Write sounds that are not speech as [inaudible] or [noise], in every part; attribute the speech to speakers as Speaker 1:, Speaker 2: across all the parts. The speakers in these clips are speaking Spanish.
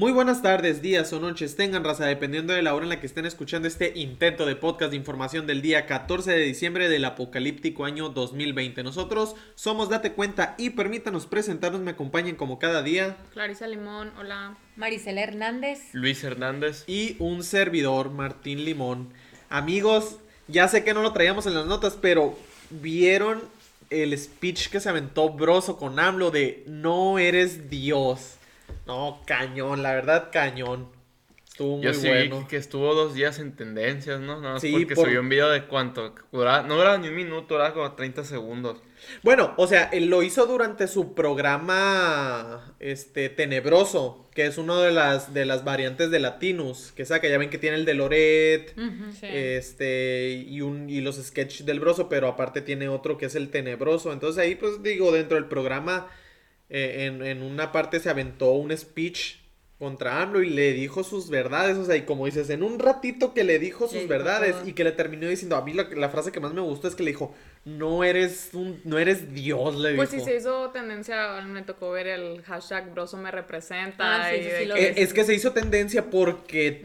Speaker 1: Muy buenas tardes, días o noches tengan raza, dependiendo de la hora en la que estén escuchando este intento de podcast de información del día 14 de diciembre del apocalíptico año 2020. Nosotros somos Date Cuenta y permítanos presentarnos, me acompañen como cada día.
Speaker 2: Clarisa Limón, hola.
Speaker 3: Marisela Hernández.
Speaker 4: Luis Hernández.
Speaker 1: Y un servidor, Martín Limón. Amigos, ya sé que no lo traíamos en las notas, pero ¿vieron el speech que se aventó Broso con AMLO de no eres Dios? No, cañón, la verdad, cañón. Estuvo muy
Speaker 4: Yo sí
Speaker 1: bueno.
Speaker 4: vi que estuvo dos días en tendencias, ¿no? Nada más
Speaker 1: Sí,
Speaker 4: porque
Speaker 1: por-
Speaker 4: subió un video de cuánto. Duraba- no duraba ni un minuto, duraba como 30 segundos.
Speaker 1: Bueno, o sea, él lo hizo durante su programa este tenebroso, que es uno de las de las variantes de Latinus, que saca, ya ven que tiene el de Loret,
Speaker 2: Sí.
Speaker 1: este y un y los sketches del broso, pero aparte tiene otro que es el tenebroso. Entonces ahí pues digo, dentro del programa eh, en, en una parte se aventó un speech contra AMLO y le dijo sus verdades, o sea, y como dices, en un ratito que le dijo sus verdades y que le terminó diciendo, a mí la, la frase que más me gustó es que le dijo, no eres un, no eres Dios, le
Speaker 2: Pues
Speaker 1: dijo.
Speaker 2: sí se hizo tendencia, me tocó ver el hashtag Broso me representa.
Speaker 3: Ah, sí,
Speaker 2: y
Speaker 3: sí,
Speaker 2: de
Speaker 3: sí, lo
Speaker 2: que-
Speaker 1: es que se hizo tendencia porque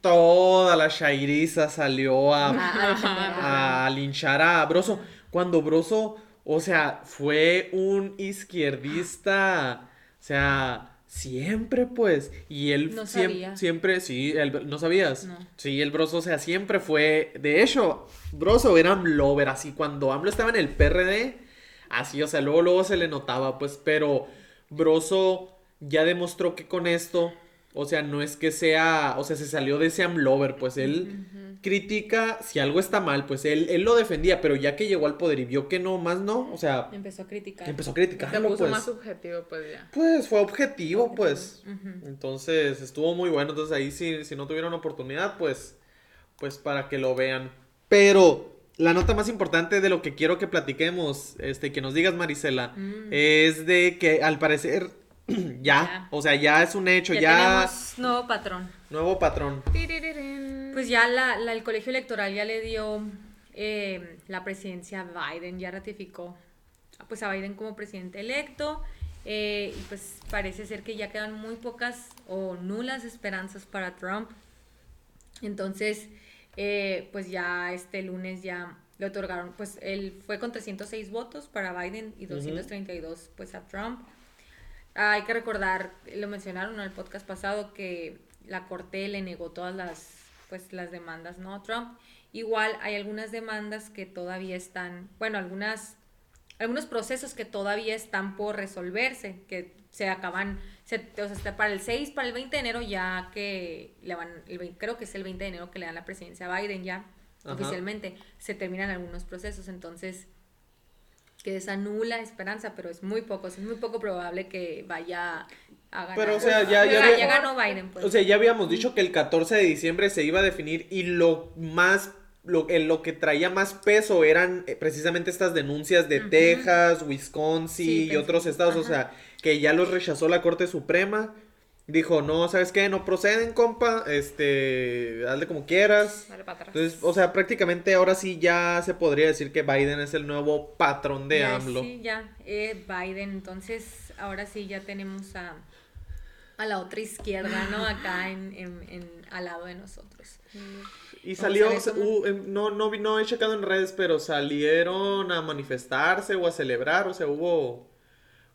Speaker 1: toda la shairiza salió a,
Speaker 3: Ah,
Speaker 1: a [laughs] linchar a Broso. Cuando Broso, o sea, fue un izquierdista, o sea, siempre pues. Y él
Speaker 3: No
Speaker 1: siem-
Speaker 3: sabía.
Speaker 1: siempre, sí, él- ¿no sabías?
Speaker 3: No.
Speaker 1: Sí, el Broso, o sea, siempre fue. De hecho, Broso era AMLover, así cuando AMLO estaba en el PRD, así, o sea, luego, luego se le notaba, pues, pero Broso ya demostró que con esto, o sea, no es que sea, o sea, se salió de ese AMLover, pues él critica si algo está mal, pues él, él lo defendía, pero ya que llegó al poder y vio que no, más no, o sea,
Speaker 3: Empezó a criticar.
Speaker 1: empezó a
Speaker 2: se
Speaker 1: criticarlo,
Speaker 2: puso
Speaker 1: pues.
Speaker 2: más subjetivo, pues ya.
Speaker 1: Pues fue objetivo, pues. Entonces estuvo muy bueno. Entonces ahí si, si no tuvieron oportunidad, pues, pues para que lo vean. Pero la nota más importante de lo que quiero que platiquemos, este, que nos digas Marisela,
Speaker 3: Mm.
Speaker 1: es de que al parecer [clears throat] ya,
Speaker 3: Ya.
Speaker 1: o sea, ya es un hecho,
Speaker 3: Ya,
Speaker 1: ya,
Speaker 3: tenemos nuevo patrón.
Speaker 1: nuevo patrón.
Speaker 3: Pues ya la, la- el colegio electoral ya le dio eh, la presidencia a Biden, ya ratificó pues a Biden como presidente electo. eh, y pues parece ser que ya quedan muy pocas o nulas esperanzas para Trump. Entonces, eh, pues ya este lunes ya le otorgaron, pues él fue con 306 votos para Biden y 232 pues a Trump. Ah, hay que recordar, lo mencionaron en el podcast pasado, que la corte le negó todas las, pues, las demandas ¿no? a Trump. Igual hay algunas demandas que todavía están, bueno, algunas, algunos procesos que todavía están por resolverse, que se acaban, se, o sea, para el 6, para el 20 de enero ya que le van, el 20 creo que es el 20 de enero que le dan la presidencia a Biden ya,
Speaker 1: Ajá.
Speaker 3: oficialmente, se terminan algunos procesos, entonces que esa nula esperanza, pero es muy poco, es muy poco probable que vaya a ganar.
Speaker 1: Pero, o sea, ya- ya
Speaker 3: O sea,
Speaker 1: ve-
Speaker 3: ya ganó Biden, pues.
Speaker 1: O sea, ya habíamos dicho que el 14 de diciembre se iba a definir y lo más, lo, en lo que traía más peso eran eh, precisamente estas denuncias de Texas, Wisconsin
Speaker 3: Sí,
Speaker 1: y otros estados, o sea, que ya los rechazó la Corte Suprema. Dijo, no, ¿sabes qué? No proceden, compa, este, hazle como quieras.
Speaker 2: Dale para atrás.
Speaker 1: Entonces, o sea, prácticamente ahora sí ya se podría decir que Biden es el nuevo patrón de
Speaker 3: Ya,
Speaker 1: AMLO.
Speaker 3: Sí, ya, eh, Biden, entonces ahora sí ya tenemos a, a la otra izquierda, ¿no? Acá [laughs] en, en, en- al lado de nosotros.
Speaker 1: Y
Speaker 3: Vamos
Speaker 1: salió, uh, em, no, no, no he checado en redes, pero salieron a manifestarse o a celebrar, o sea, hubo...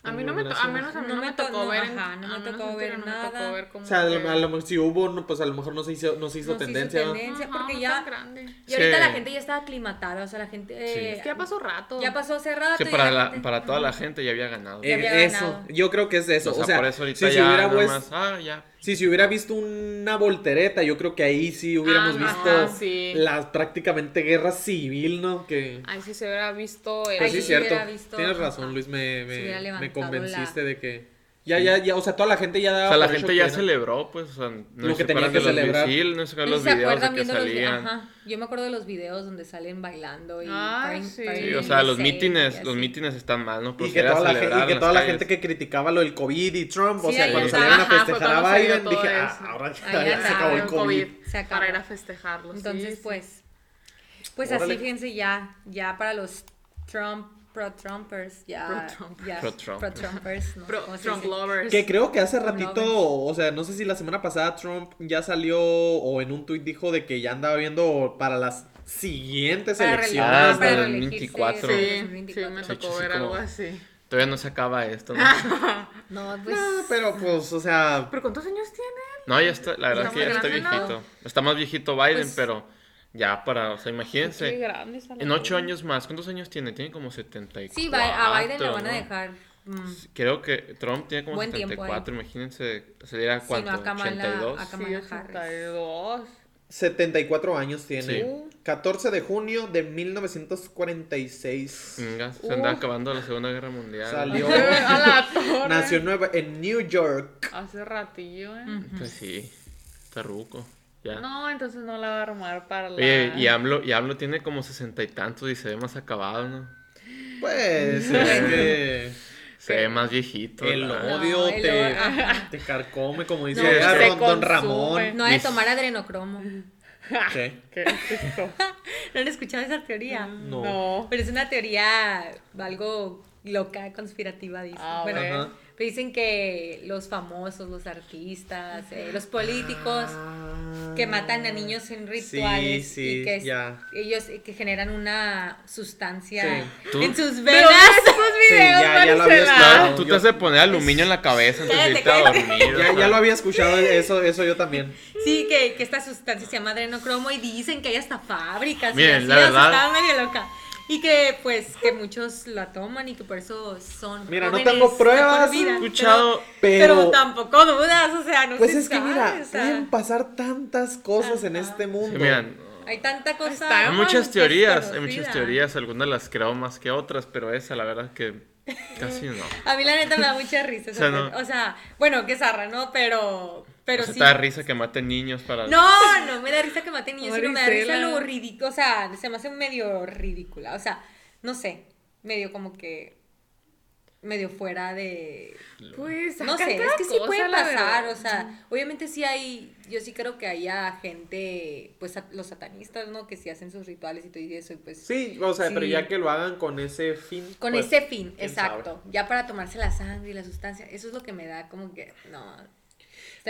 Speaker 2: a mí no me, to- a menos a mí no,
Speaker 3: No
Speaker 2: me
Speaker 3: me to-
Speaker 2: tocó
Speaker 3: no,
Speaker 2: ver.
Speaker 3: ajá, no me tocó ver
Speaker 2: no me
Speaker 3: nada.
Speaker 2: tocó ver como
Speaker 1: O sea, a lo,
Speaker 2: que-
Speaker 1: a lo mejor si hubo, no, pues a lo mejor no se hizo, no se hizo
Speaker 3: No se hizo
Speaker 1: tendencia.
Speaker 3: tendencia,
Speaker 2: Ajá,
Speaker 3: porque
Speaker 2: no
Speaker 3: ya...
Speaker 2: grande.
Speaker 3: Y ahorita
Speaker 4: Sí.
Speaker 3: la gente ya está aclimatada, o sea, la gente... eh,
Speaker 2: Es que ya pasó rato.
Speaker 3: Ya pasó hace rato.
Speaker 4: Sí,
Speaker 3: y
Speaker 4: para,
Speaker 3: la
Speaker 4: la,
Speaker 3: gente-
Speaker 4: para toda la gente ya había ganado.
Speaker 3: Ya
Speaker 1: Eh,
Speaker 3: había
Speaker 1: eso,
Speaker 3: ganado.
Speaker 1: yo creo que es de eso.
Speaker 4: o sea, por eso ahorita
Speaker 1: si,
Speaker 4: ya
Speaker 1: hubiera, pues,
Speaker 4: más, ah, ya.
Speaker 1: Si se hubiera visto una voltereta, yo creo que ahí sí hubiéramos
Speaker 2: Ah,
Speaker 1: visto
Speaker 2: ajá, sí.
Speaker 1: la prácticamente guerra civil, ¿no? Que...
Speaker 2: Ay, sí se hubiera visto el...
Speaker 1: Pues
Speaker 3: Ahí
Speaker 1: sí,
Speaker 3: sí
Speaker 1: cierto.
Speaker 3: visto,
Speaker 1: Tienes razón, Luis, me, me, me convenciste
Speaker 3: la-
Speaker 1: de que... Ya, ya, ya, o sea, toda la gente ya daba
Speaker 4: O sea, la gente ya
Speaker 1: era-
Speaker 4: celebró, pues, o sea, no
Speaker 1: Lo que
Speaker 4: se
Speaker 1: tenía
Speaker 4: acuerdan
Speaker 1: que
Speaker 4: de los
Speaker 1: celebrar.
Speaker 4: sí, no se acuerdan
Speaker 3: ¿Sí
Speaker 4: los
Speaker 3: se
Speaker 4: videos de
Speaker 3: acuerdan
Speaker 4: que
Speaker 3: viendo los
Speaker 4: salían.
Speaker 3: Ajá. Yo me acuerdo de los videos donde salen bailando y
Speaker 2: Ah, sí.
Speaker 4: Sí, o sea, los mítines, los mítines están mal, ¿no?
Speaker 1: Y que toda, la, gen-
Speaker 4: celebrar
Speaker 1: y que toda la gente que criticaba lo del COVID y Trump, o
Speaker 3: Sí,
Speaker 1: sea,
Speaker 3: ahí
Speaker 1: cuando salieron a festejar a Biden, dije, ah, ahora ya, se acabó el COVID.
Speaker 3: Se acabó.
Speaker 2: Para ir a festejarlo.
Speaker 3: Entonces, pues, pues así, fíjense, ya, ya para los Trump pro-Trumpers, ya.
Speaker 2: Pro-Trump.
Speaker 3: ya,
Speaker 4: Pro-Trump.
Speaker 3: Pro-Trumpers, no sé
Speaker 2: Pro-
Speaker 3: cómo se
Speaker 2: Trump
Speaker 3: dice.
Speaker 2: lovers.
Speaker 1: Que creo que hace ratito, o sea, no sé si la semana pasada Trump ya salió o en un tuit dijo de que ya andaba viendo para las siguientes
Speaker 3: Para
Speaker 1: elecciones.
Speaker 4: Ah, para
Speaker 1: ¿no?
Speaker 4: el
Speaker 3: reelegirse
Speaker 4: 24.
Speaker 3: en
Speaker 2: Sí, sí,
Speaker 3: 2024.
Speaker 2: me tocó ver algo así.
Speaker 4: Todavía no se acaba esto, ¿no? [laughs]
Speaker 3: No, pues.
Speaker 1: Pero pues, o sea,
Speaker 2: ¿Pero cuántos años tiene?
Speaker 4: No, ya está, la verdad
Speaker 2: Está
Speaker 4: que ya está viejito. Está más viejito Biden,
Speaker 3: Pues-
Speaker 4: pero ya para, o sea,
Speaker 2: Qué
Speaker 4: imagínense.
Speaker 2: grande está la
Speaker 4: En ocho años más, ¿cuántos años tiene? Tiene como 74.
Speaker 3: Sí, a Biden lo van a dejar. mm,
Speaker 4: Creo que Trump tiene como
Speaker 3: Buen tiempo
Speaker 4: 74, imagínense, sería
Speaker 3: Sí,
Speaker 4: cuánto,
Speaker 3: no, a Kamala-
Speaker 4: 82.
Speaker 3: a
Speaker 2: Sí,
Speaker 3: Kamala Harris.
Speaker 2: 82.
Speaker 1: 74 años tiene.
Speaker 4: Sí.
Speaker 1: 14 de junio de 1946.
Speaker 4: Venga, se anda
Speaker 2: Uf.
Speaker 4: acabando la Segunda Guerra Mundial.
Speaker 1: Salió. [laughs]
Speaker 2: a la torre.
Speaker 1: Nació en, Nueva- en New York.
Speaker 2: Hace ratillo, ¿eh?
Speaker 4: Pues sí, está ruco. Ya.
Speaker 2: No, entonces no la va a armar para la...
Speaker 4: Oye, y AMLO, y AMLO tiene como sesenta y tantos y se ve más acabado, ¿no?
Speaker 1: Pues es que [laughs]
Speaker 4: Se ve más viejito.
Speaker 1: el
Speaker 4: ¿verdad?
Speaker 1: odio
Speaker 3: No,
Speaker 1: te, te carcome, como dice
Speaker 3: No,
Speaker 1: don. Ramón.
Speaker 3: No ha de tomar adrenocromo.
Speaker 1: ¿Qué? [laughs]
Speaker 2: ¿Qué es esto?
Speaker 3: ¿No han escuchado esa teoría?
Speaker 1: No.
Speaker 2: No.
Speaker 3: Pero es una teoría algo loca, conspirativa, dicen.
Speaker 2: A
Speaker 3: bueno.
Speaker 1: Ajá.
Speaker 3: pero dicen que los famosos, los artistas, eh, los políticos que matan a niños en rituales
Speaker 1: Sí, sí,
Speaker 3: y que
Speaker 1: ya.
Speaker 3: ellos que generan una sustancia
Speaker 1: Sí.
Speaker 3: En sus venas. [laughs]
Speaker 2: esos
Speaker 1: Sí,
Speaker 2: videos,
Speaker 1: ya, ya lo había escuchado.
Speaker 4: Tú te
Speaker 1: Yo-
Speaker 4: has de poner aluminio en la cabeza antes de a dormir.
Speaker 1: Ya, ya lo había escuchado eso, eso yo también.
Speaker 3: Sí, que, que esta sustancia se llama adrenocromo y dicen que hay hasta fábricas. y
Speaker 4: Miren,
Speaker 3: así,
Speaker 4: la verdad-
Speaker 3: Está medio loca. Y que pues que muchos la toman y que por eso son
Speaker 1: Mira, no tengo pruebas,
Speaker 3: vida,
Speaker 4: He escuchado,
Speaker 3: pero,
Speaker 1: Pero,
Speaker 3: tampoco dudas, o sea, no
Speaker 1: pues
Speaker 3: se
Speaker 1: es que mira,
Speaker 3: o sea,
Speaker 1: pueden pasar tantas cosas en este mundo.
Speaker 4: Sí, miren,
Speaker 3: hay tanta cosa.
Speaker 4: Hay muchas teorías, hay muchas teorías, algunas las creo más que otras, pero esa la verdad que casi no. [laughs]
Speaker 3: A mí la neta me da mucha risa. esa
Speaker 4: O sea, no.
Speaker 3: O sea, bueno, que zarra, ¿no? Pero, pero
Speaker 4: o sea,
Speaker 3: sí.
Speaker 4: te da risa que maten niños para...
Speaker 3: No, no me da risa que maten niños, sino me da risa lo ridículo. O sea, se me hace medio ridícula. O sea, no sé, medio como que. medio fuera de.
Speaker 2: Pues,
Speaker 3: No sé, es que sí puede pasar. O sea, obviamente sí hay. Yo sí creo que haya gente, pues los satanistas, ¿no? Que sí hacen sus rituales y todo y eso, y pues.
Speaker 1: Sí, o sea, pero ya que lo hagan con ese fin.
Speaker 3: Con
Speaker 1: pues,
Speaker 3: ese fin, exacto. Ya para tomarse la sangre y la sustancia. Eso es lo que me da como que. No.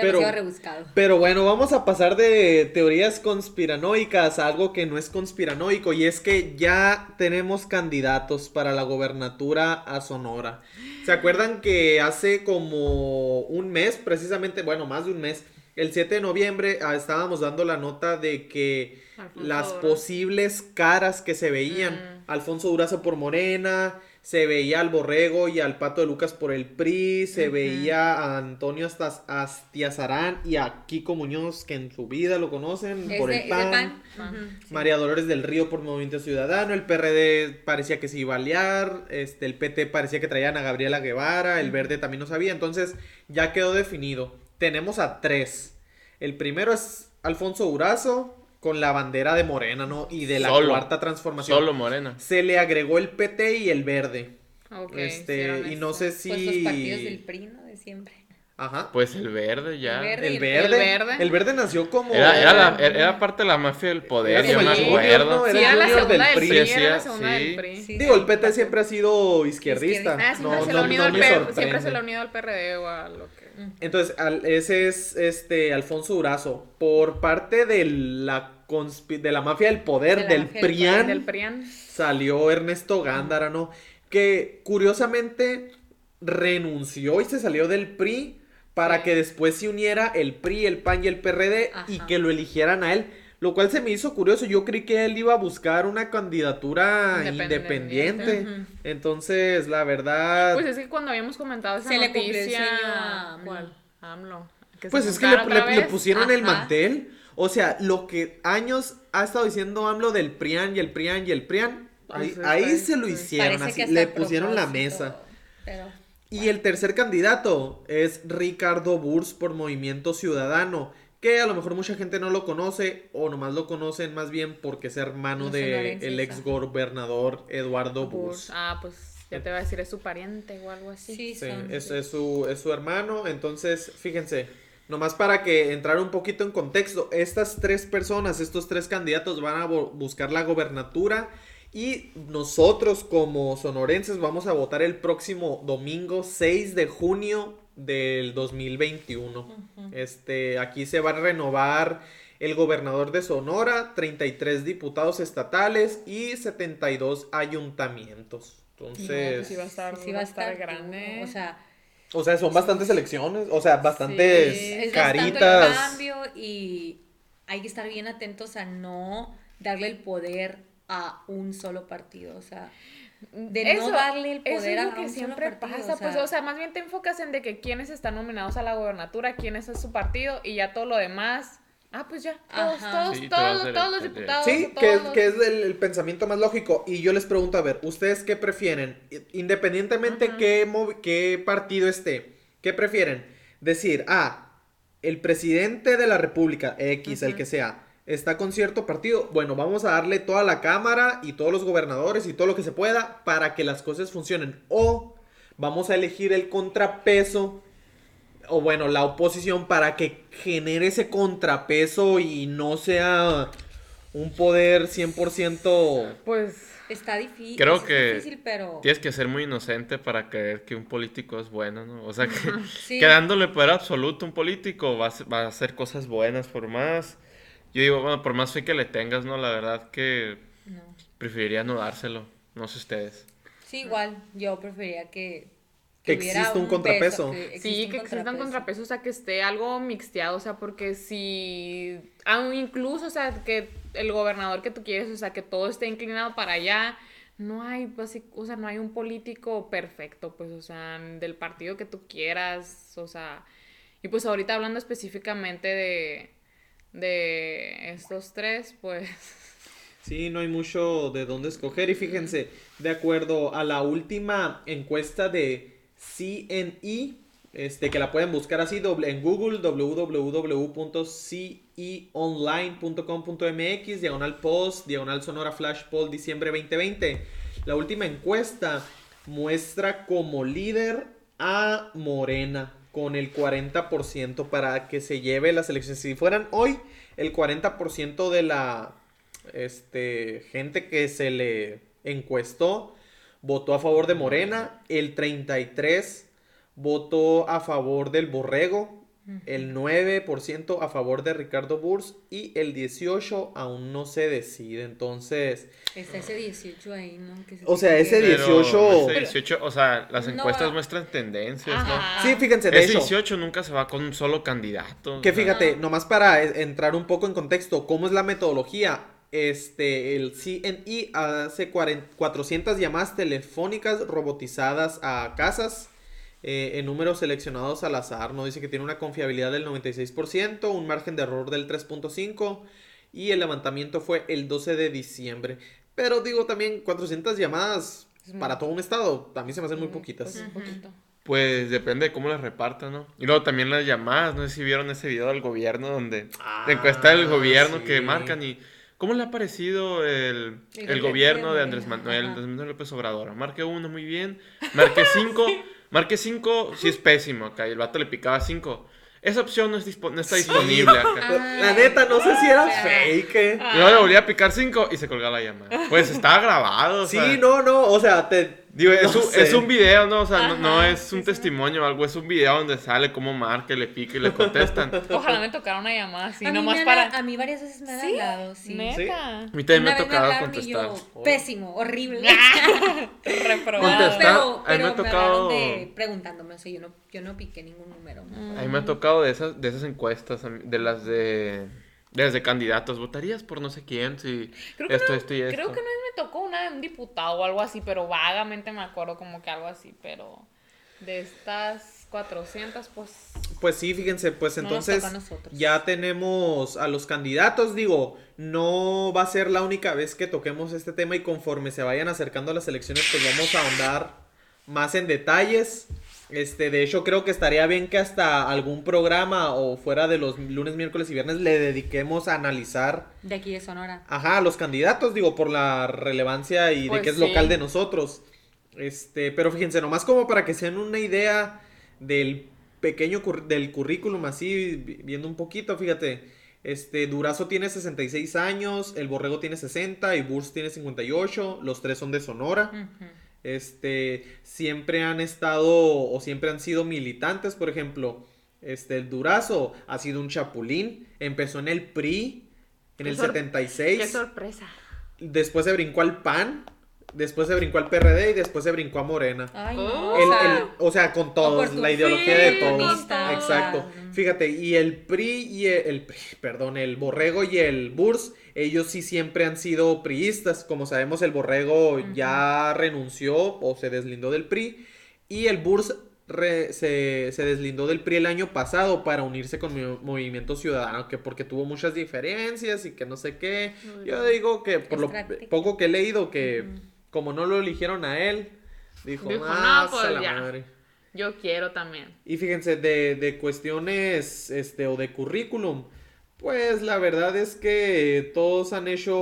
Speaker 1: Pero-
Speaker 3: rebuscado.
Speaker 1: Pero bueno, vamos a pasar de teorías conspiranoicas a algo que no es conspiranoico y es que ya tenemos candidatos para la gobernatura a Sonora. ¿Se acuerdan que hace como un mes, precisamente, bueno, más de un mes, el 7 de noviembre ah, estábamos dando la nota de que
Speaker 2: Alfonso
Speaker 1: las
Speaker 2: Durazo.
Speaker 1: posibles caras que se veían,
Speaker 2: Mm.
Speaker 1: Alfonso Durazo por Morena, se veía al Borrego y al Pato de Lucas por el PRI, se veía a Antonio Astiazarán y a Kiko Muñoz, que en su vida lo conocen, por el PAN. María Dolores del Río por Movimiento Ciudadano, el PRD parecía que se iba a aliar, este, el PT parecía que traían a Gabriela Guevara, el Verde también no sabía, entonces ya quedó definido. Tenemos a tres. El primero es Alfonso Durazo con la bandera de Morena, ¿no? Y de la
Speaker 4: Solo.
Speaker 1: cuarta transformación.
Speaker 4: Solo Morena.
Speaker 1: Se le agregó el PT y el Verde.
Speaker 2: Ok,
Speaker 1: este,
Speaker 2: hicieron
Speaker 1: y no sé si...
Speaker 3: Pues los partidos del PRI, ¿no? De siempre.
Speaker 1: Ajá.
Speaker 4: Pues el verde ya.
Speaker 3: El verde.
Speaker 1: El
Speaker 3: el
Speaker 1: verde, el
Speaker 2: verde.
Speaker 1: verde. nació como...
Speaker 4: Era, era, la- era- parte de la mafia del poder,
Speaker 1: Era
Speaker 4: yo
Speaker 1: como
Speaker 4: me
Speaker 1: el junior,
Speaker 4: acuerdo.
Speaker 1: Era
Speaker 2: la
Speaker 1: junior
Speaker 2: segunda
Speaker 1: del PRI.
Speaker 4: Sí,
Speaker 2: Era la
Speaker 4: sí.
Speaker 2: segunda del PRI.
Speaker 3: Sí.
Speaker 1: Digo, el PT siempre ha sido izquierdista.
Speaker 3: Izquierdista.
Speaker 2: Ah, siempre,
Speaker 1: no,
Speaker 2: se
Speaker 1: no-
Speaker 2: lo unido
Speaker 1: no
Speaker 2: al siempre se lo ha unido al PRD o a lo que...
Speaker 1: Entonces, al- ese es este Alfonso Durazo. Por parte de la de la mafia del poder,
Speaker 3: De
Speaker 1: del PRIAN,
Speaker 2: Del PRIAN.
Speaker 1: salió Ernesto Gándara, ¿no? Que curiosamente renunció y se salió del PRI para que después se uniera el PRI, el PAN y el PRD y que lo eligieran a él. Lo cual se me hizo curioso. Yo creí que él iba a buscar una candidatura
Speaker 2: Independiente.
Speaker 1: Entonces, la verdad.
Speaker 2: Pues es que cuando habíamos comentado esa
Speaker 3: Se le
Speaker 2: noticia...
Speaker 3: cumplió el sueño a AMLO.
Speaker 2: ¿Cuál? AMLO. Que
Speaker 1: Pues es que le, pusieron el mantel. O sea, lo que años ha estado diciendo AMLO del PRIAN y el PRIAN y el PRIAN. Ahí,
Speaker 2: Pues,
Speaker 1: ahí se lo hicieron, así, le pusieron la mesa.
Speaker 3: Pero,
Speaker 1: Y el tercer candidato es Ricardo Burs por Movimiento Ciudadano, que a lo mejor mucha gente no lo conoce o nomás lo conocen más bien porque es hermano
Speaker 3: Los
Speaker 1: de
Speaker 3: sonorenses,
Speaker 1: el ex gobernador Eduardo Burs.
Speaker 2: Ah, pues ya te va a decir, es su pariente o algo así.
Speaker 3: sí,
Speaker 1: Sí,
Speaker 3: son-
Speaker 1: es, es su, es su hermano. Entonces, fíjense, nomás para que entrar un poquito en contexto, estas tres personas, estos tres candidatos van a buscar la gobernatura Y nosotros como sonorenses vamos a votar el próximo domingo 6 de junio del 2021. Este, aquí se va a renovar el gobernador de Sonora, 33 diputados estatales y 72 ayuntamientos. Entonces,
Speaker 2: sí va a estar,
Speaker 3: Sí,
Speaker 2: va a estar grande.
Speaker 3: O sea,
Speaker 1: o sea, son bastantes elecciones, o sea, bastantes
Speaker 2: Sí,
Speaker 3: es
Speaker 1: caritas.
Speaker 3: cambio y hay que estar bien atentos a no darle el poder a un solo partido. O sea, de no darle el
Speaker 2: eso
Speaker 3: poder
Speaker 2: es
Speaker 3: a
Speaker 2: lo que siempre
Speaker 3: partido,
Speaker 2: pasa,
Speaker 3: o sea-
Speaker 2: pues, o sea, más bien te enfocas en de que quiénes están nominados a la gobernatura, quiénes es su partido y ya todo lo demás, ah, pues ya, todos,
Speaker 3: Ajá.
Speaker 2: todos,
Speaker 4: Sí,
Speaker 2: todos, todos los diputados,
Speaker 1: Sí,
Speaker 2: todos
Speaker 1: que es,
Speaker 2: los-
Speaker 1: que es el, el pensamiento más lógico. Y yo les pregunto, a ver, ¿ustedes qué prefieren? Independientemente
Speaker 2: Ajá.
Speaker 1: qué, partido esté, ¿qué prefieren? Decir, ah, el presidente de la República, X, el que sea, está con cierto partido. Bueno, vamos a darle toda la Cámara y todos los gobernadores y todo lo que se pueda para que las cosas funcionen. O vamos a elegir el contrapeso o bueno, la oposición para que genere ese contrapeso y no sea un poder 100%...
Speaker 2: Pues,
Speaker 3: Está difícil.
Speaker 4: Creo
Speaker 3: es
Speaker 4: que
Speaker 3: difícil, pero
Speaker 4: Tienes que ser muy inocente para creer que un político es bueno, ¿no? O sea, que, [laughs]
Speaker 3: sí.
Speaker 4: que dándole poder absoluto a un político va a, hacer- va a hacer cosas buenas por más. Yo digo, bueno, por más fe que le tengas, ¿no? La verdad que
Speaker 3: No.
Speaker 4: preferiría no dárselo. No sé ustedes.
Speaker 3: Sí, igual, yo preferiría que,
Speaker 1: Que exista un
Speaker 3: peso,
Speaker 1: contrapeso.
Speaker 3: que exista
Speaker 2: sí,
Speaker 3: un
Speaker 2: que existan contrapesos, o sea, que esté algo mixteado, o sea, porque si, aun incluso, o sea, que el gobernador que tú quieres, o sea, que todo esté inclinado para allá, no hay, basi- o sea, no hay un político perfecto, pues, o sea, del partido que tú quieras, o sea, y pues ahorita hablando específicamente de, de estos tres, pues,
Speaker 1: Sí, no hay mucho de dónde escoger. Y fíjense, de acuerdo a la última encuesta de CNE, este, que la pueden buscar así en Google, www.ceonline.com.mx, diagonal post, diagonal sonora flash poll diciembre 2020. La última encuesta muestra como líder a Morena con el 40% para que se lleve las elecciones. Si fueran hoy, el 40% de la este, gente que se le encuestó votó a favor de Morena, el 33 votó a favor del Borrego, el 9% a favor de Ricardo Burs y el 18 aún no se decide. Entonces,
Speaker 3: Está ese 18 ahí, ¿no? Que se
Speaker 1: O sea, ese
Speaker 3: tiene que-
Speaker 4: Pero
Speaker 1: 18.
Speaker 4: ese 18, o sea, las
Speaker 3: No
Speaker 4: encuestas
Speaker 3: va-
Speaker 4: muestran tendencias,
Speaker 2: Ajá.
Speaker 1: sí, fíjense,
Speaker 4: ¿no?
Speaker 1: de
Speaker 4: Ese
Speaker 1: hecho,
Speaker 4: 18 nunca se va con un solo candidato.
Speaker 1: que
Speaker 4: o sea,
Speaker 1: fíjate, nomás para e- entrar un poco en contexto, ¿cómo es la metodología? Este, el CNI hace 40 400 llamadas telefónicas robotizadas a casas eh, en números seleccionados al azar, ¿no? Dice que tiene una confiabilidad del 96%, un margen de error del 3.5% y el levantamiento fue el 12 de diciembre. Pero digo también 400 llamadas
Speaker 2: muy-
Speaker 1: para todo un estado, también se me hacen muy
Speaker 2: Mm,
Speaker 1: poquitas.
Speaker 2: pues.
Speaker 4: Pues depende de cómo las repartan, ¿no? Y luego también las llamadas, no sé si vieron ese video del gobierno donde
Speaker 1: Ah,
Speaker 4: la encuesta del gobierno
Speaker 1: sí.
Speaker 4: que marcan y ¿cómo le ha parecido el,
Speaker 3: El
Speaker 4: el
Speaker 3: gobierno de
Speaker 4: Andrés Manuel. Andrés Manuel López Obrador? Marque uno, muy bien. Marque [laughs] cinco, marque cinco, sí es pésimo acá. Y el vato le picaba cinco. Esa opción no, es dispo- no está disponible acá. [laughs]
Speaker 1: La neta, no sé si era
Speaker 3: Ah,
Speaker 1: fake. eh.
Speaker 4: Y luego le volvía a picar cinco y se colgaba la llamada. Pues estaba grabado, o
Speaker 1: Sí,
Speaker 4: sea,
Speaker 1: no, no, o sea, te...
Speaker 4: Digo, es,
Speaker 1: no
Speaker 4: un, es un video, ¿no? O sea, no, es un
Speaker 2: sí, sí.
Speaker 4: testimonio o algo, es un video donde sale cómo marca, y le pica y le contestan. [laughs]
Speaker 2: Ojalá me tocara una llamada así,
Speaker 3: a, mí
Speaker 2: nomás para...
Speaker 3: a mí varias veces me han
Speaker 2: ¿Sí?
Speaker 3: hablado, sí.
Speaker 2: Neta.
Speaker 4: A mí también me ha tocado contestar.
Speaker 3: yo, pésimo, horrible. [laughs]
Speaker 2: Reprobado.
Speaker 4: Contestar,
Speaker 3: pero,
Speaker 4: a mí me ha tocado-
Speaker 3: hablaron de preguntándome, o sea, yo no, yo no piqué ningún número.
Speaker 4: A mí me ha tocado de esas, de esas encuestas, a de las de, de las de candidatos. ¿Votarías por no sé quién? Si
Speaker 2: Creo que,
Speaker 4: esto,
Speaker 2: no,
Speaker 4: esto y esto.
Speaker 2: creo que vez me tocó una de un diputado o algo así, pero vagamente me acuerdo como que algo así, pero de estas 400, pues...
Speaker 1: Pues sí, fíjense, pues
Speaker 3: No
Speaker 1: entonces ya tenemos a los candidatos, digo, no va a ser la única vez que toquemos este tema y conforme se vayan acercando a las elecciones pues vamos a ahondar más en detalles. Este, de hecho creo que estaría bien que hasta algún programa o fuera de los lunes, miércoles y viernes le dediquemos a analizar
Speaker 3: De aquí de Sonora.
Speaker 1: Ajá, los candidatos, digo, por la relevancia y
Speaker 2: Pues
Speaker 1: de que es
Speaker 2: sí.
Speaker 1: local de nosotros. Este, pero fíjense, nomás como para que se den una idea del pequeño del currículum, así vi- viendo un poquito, fíjate. Este, Durazo tiene 66 años, el Borrego tiene 60 y Burs tiene 58. Los tres son de Sonora.
Speaker 3: Ujú.
Speaker 1: Este, siempre han estado o siempre han sido militantes, por ejemplo, este, el Durazo ha sido un chapulín, empezó en el PRI en
Speaker 2: Qué
Speaker 1: el
Speaker 2: sor-
Speaker 1: 76,
Speaker 2: Qué sorpresa.
Speaker 1: después se brincó al PAN, después se brincó al PRD y después se brincó a Morena.
Speaker 3: Ay,
Speaker 2: Oh.
Speaker 3: no,
Speaker 1: El-
Speaker 3: o sea,
Speaker 1: el- o sea, con todos, la ideología de todos. Exacto. Fíjate, y el PRI y el, el PRI, perdón, el Borrego y el Burs, ellos sí siempre han sido priistas. Como sabemos, el Borrego ya renunció o se deslindó del PRI y el Burs re- se, se deslindó del PRI el año pasado para unirse con mi- Movimiento Ciudadano, que porque tuvo muchas diferencias y que no sé qué. Yo digo que por lo poco que he leído que como no lo eligieron a él, dijo,
Speaker 2: Dijo,
Speaker 1: "Ah,
Speaker 2: no, pues
Speaker 1: a la
Speaker 2: ya".
Speaker 1: madre".
Speaker 2: Yo quiero también.
Speaker 1: Y fíjense, de, de cuestiones este, o de currículum, pues la verdad es que todos han hecho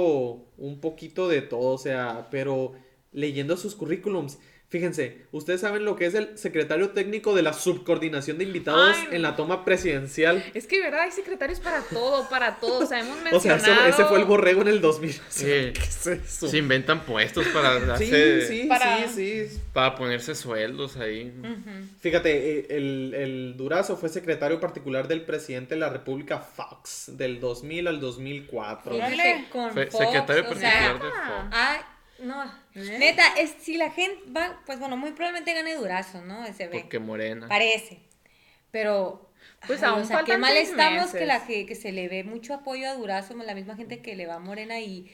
Speaker 1: un poquito de todo, o sea, pero leyendo sus currículums, fíjense, ustedes saben lo que es el secretario técnico de la subcoordinación de invitados
Speaker 2: Ay,
Speaker 1: en la toma presidencial.
Speaker 2: Es que, ¿verdad? Hay secretarios para todo, para todo. O sea, hemos [laughs]
Speaker 1: O sea,
Speaker 2: mencionado...
Speaker 1: eso- ese fue el borrego en el 2000. [laughs]
Speaker 4: Sí.
Speaker 1: ¿Qué es eso?
Speaker 4: Se inventan puestos para
Speaker 1: Sí,
Speaker 4: hacer-
Speaker 1: sí,
Speaker 2: Para-
Speaker 1: sí, sí.
Speaker 4: para ponerse sueldos ahí.
Speaker 3: ujú.
Speaker 1: Fíjate, eh, el, el Durazo fue secretario particular del presidente de la República Fox del 2000 al 2004.
Speaker 2: Órale.
Speaker 3: Fíjate, con
Speaker 4: Fue
Speaker 3: Fox,
Speaker 4: secretario
Speaker 3: o sea,
Speaker 4: particular de
Speaker 2: Ah.
Speaker 4: Fox.
Speaker 3: Ay, no.
Speaker 2: ¿Eh?
Speaker 3: Neta, es si la gente va, pues bueno, muy probablemente gane Durazo, ¿no? Se ve.
Speaker 4: Porque morena.
Speaker 3: Parece. Pero.
Speaker 2: Pues
Speaker 3: ay,
Speaker 2: aún
Speaker 3: o sea, qué mal estamos que, la, que, que se le ve mucho apoyo a Durazo, la misma gente que le va a Morena y,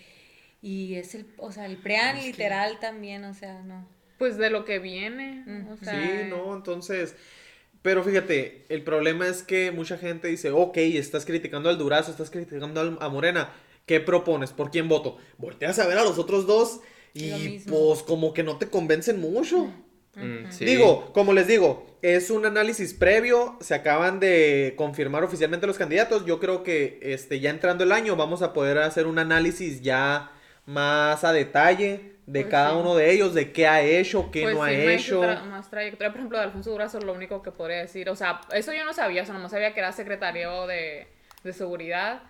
Speaker 3: y es el, o sea, el PREAN literal también, o sea, no.
Speaker 2: Pues de lo que viene.
Speaker 3: Ujú.
Speaker 2: O sea,
Speaker 1: Sí, no, entonces. Pero fíjate, el problema es que mucha gente dice, ok, estás criticando al Durazo, estás criticando al- a Morena. ¿Qué propones? ¿Por quién voto? Volteas a ver a los otros dos y pues como que no te convencen mucho.
Speaker 4: Mm, sí.
Speaker 1: Digo, como les digo, es un análisis previo, se acaban de confirmar oficialmente los candidatos. Yo creo que este ya entrando el año vamos a poder hacer un análisis ya más a detalle de
Speaker 2: Pues
Speaker 1: cada
Speaker 2: sí.
Speaker 1: uno de ellos, de qué ha hecho, qué
Speaker 2: pues
Speaker 1: no ha
Speaker 2: sí,
Speaker 1: hecho.
Speaker 2: tra- más trayectoria. Por ejemplo, de Alfonso Durazo, lo único que podría decir. O sea, eso yo no sabía. O sea, nomás sabía que era secretario de, de seguridad.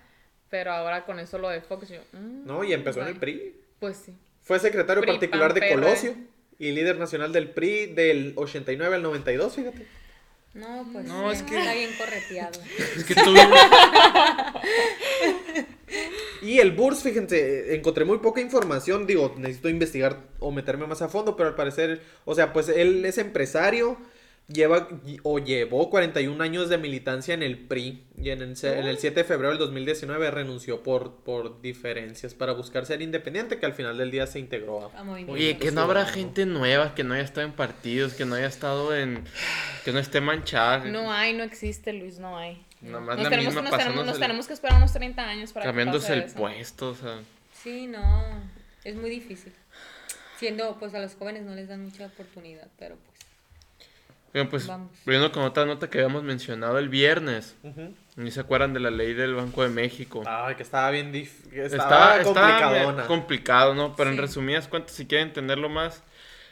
Speaker 2: Pero ahora con eso lo de Fox, yo. mm,
Speaker 1: No, y empezó en el. PRI.
Speaker 2: Pues sí.
Speaker 1: Fue secretario
Speaker 2: PRI,
Speaker 1: particular de
Speaker 2: PR.
Speaker 1: Colosio y líder nacional del PRI del 89 al 92, fíjate.
Speaker 3: No, pues
Speaker 4: No, es que-
Speaker 3: está bien correteado. [laughs]
Speaker 4: Es que tú. [laughs]
Speaker 1: Y el Burs, fíjense, encontré muy poca información, digo, necesito investigar o meterme más a fondo, pero al parecer, o sea, pues él es empresario, lleva o llevó 41 años de militancia en el PRI y en el, se- en el 7 de febrero del 2019 renunció por, por diferencias para buscar ser independiente, que al final del día se integró a...
Speaker 4: Oye, que no habrá gente nueva que no haya estado en partidos, que no haya estado en. que no esté manchada.
Speaker 2: No hay, no existe, Luis, no hay.
Speaker 4: Nomás
Speaker 2: Nos,
Speaker 4: la
Speaker 2: tenemos,
Speaker 4: misma
Speaker 2: nos, tenemos,
Speaker 4: pasándose
Speaker 2: nos
Speaker 4: el-
Speaker 2: tenemos que esperar unos 30 años para que
Speaker 4: Cambiándose
Speaker 2: pase
Speaker 4: el
Speaker 2: eso.
Speaker 4: puesto, o sea.
Speaker 3: Sí, no, es muy difícil. Siendo, pues a los jóvenes no les dan mucha oportunidad, pero pues.
Speaker 4: Oigan, pues, volviendo con otra nota que habíamos mencionado el viernes. ¿Ni se acuerdan de la ley del Banco de México?
Speaker 1: Ay, que estaba bien dif- que
Speaker 4: Estaba,
Speaker 1: estaba,
Speaker 4: estaba
Speaker 1: complicadona.
Speaker 4: complicado, ¿no? Pero en resumidas cuentas, si quieren entenderlo más,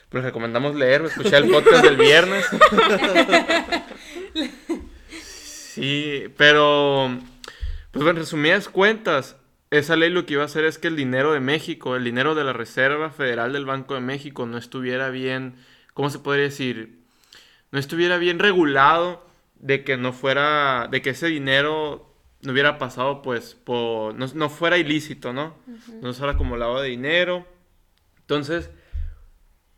Speaker 4: pues recomendamos leer o escuchar el podcast del viernes. [laughs] Sí, pero, pues en resumidas cuentas, esa ley lo que iba a hacer es que el dinero de México, el dinero de la Reserva Federal del Banco de México, no estuviera bien, ¿cómo se podría decir? No estuviera bien regulado de que no fuera, de que ese dinero no hubiera pasado, pues, por, no, no fuera ilícito, ¿no? No fuera como lavado de dinero. Entonces,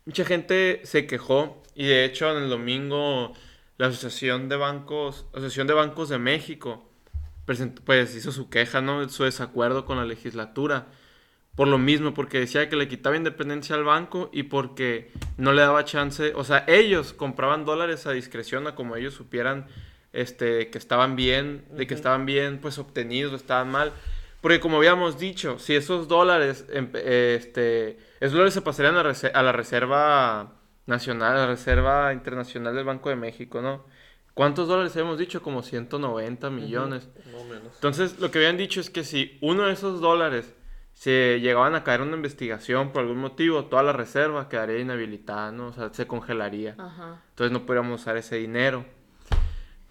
Speaker 4: mucha gente se quejó y de hecho en el domingo la Asociación de Bancos, Asociación de Bancos de México, presentó- pues hizo su queja, ¿no? Su desacuerdo con la legislatura. Por lo mismo, porque decía que le quitaba independencia al banco y porque no le daba chance, o sea, ellos compraban dólares a discreción a como ellos supieran este, que estaban bien, de que estaban bien pues obtenidos o estaban mal. Porque como habíamos dicho, si esos dólares, em- este, esos dólares se pasarían a, la Reserva Nacional, a la Reserva Internacional del Banco de México, ¿no? ¿Cuántos dólares habíamos dicho? Como 190 millones.
Speaker 1: No menos.
Speaker 4: Entonces, lo que habían dicho es que si uno de esos dólares se llegaban a caer una investigación por algún motivo, toda la reserva quedaría inhabilitada, ¿no? O sea, se congelaría.
Speaker 2: Ajá.
Speaker 4: Entonces no podríamos usar ese dinero.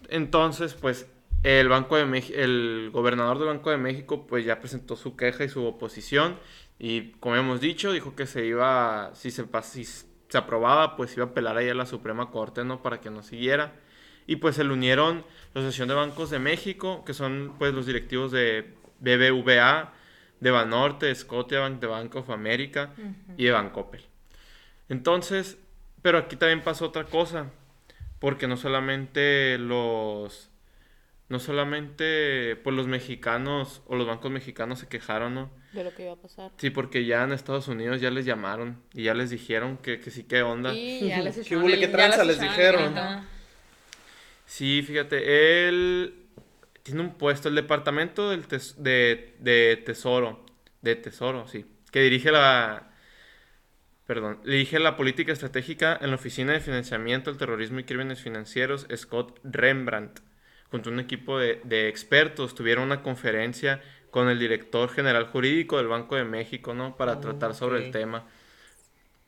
Speaker 4: Entonces, pues, el Banco de México, el gobernador del Banco de México, pues ya presentó su queja y su oposición. Y como hemos dicho, dijo que se iba, si se, si se aprobaba, pues iba a apelar ahí a la Suprema Corte, ¿no? Para que no siguiera. Y pues se le unieron la Asociación de Bancos de México, que son pues los directivos de BBVA, de Banorte, de Scotiabank, de Bank of America y de Bancoppel. Entonces, pero aquí también pasó otra cosa, porque no solamente los no solamente pues los mexicanos o los bancos mexicanos se quejaron, ¿no?
Speaker 2: De lo que iba a pasar.
Speaker 4: Sí, porque ya en Estados Unidos ya les llamaron y ya les dijeron que, que sí, qué onda.
Speaker 2: Y ya les [laughs]
Speaker 1: ¿Qué
Speaker 2: el-
Speaker 1: qué tranza? Les
Speaker 2: el
Speaker 1: dijeron.
Speaker 3: Ajá.
Speaker 4: Sí, fíjate, él tiene un puesto, el departamento del tes- de, de Tesoro, de Tesoro, sí, que dirige la, perdón, dirige la política estratégica en la Oficina de Financiamiento del Terrorismo y Crímenes Financieros, Scott Rembrandt, junto a un equipo de, de expertos, tuvieron una conferencia con el director general jurídico del Banco de México, ¿no? Para
Speaker 1: Oh,
Speaker 4: tratar sobre el tema,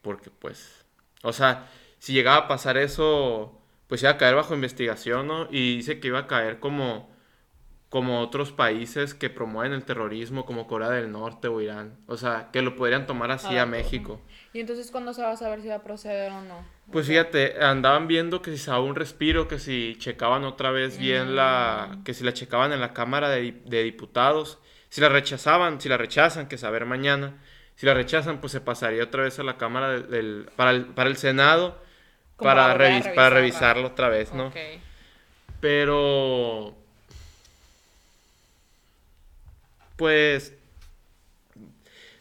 Speaker 4: porque pues, o sea, si llegaba a pasar eso, pues iba a caer bajo investigación, ¿no? Y dice que iba a caer como, como otros países que promueven el terrorismo, como Corea del Norte o Irán. O sea, que lo podrían tomar así
Speaker 2: Ah,
Speaker 4: a México.
Speaker 2: ¿Y entonces cuándo se va a saber si va a proceder o no?
Speaker 4: Pues fíjate, andaban viendo que si se daba un respiro, que si checaban otra vez bien la... que si la checaban en la Cámara de, de Diputados, si la rechazaban, si la rechazan, que saber mañana. Si la rechazan, pues se pasaría otra vez a la Cámara del, del- para, el, para el Senado para,
Speaker 2: para volver a
Speaker 4: revis- para revisarlo otra vez, ¿no?
Speaker 2: Ok.
Speaker 4: Pero... Pues...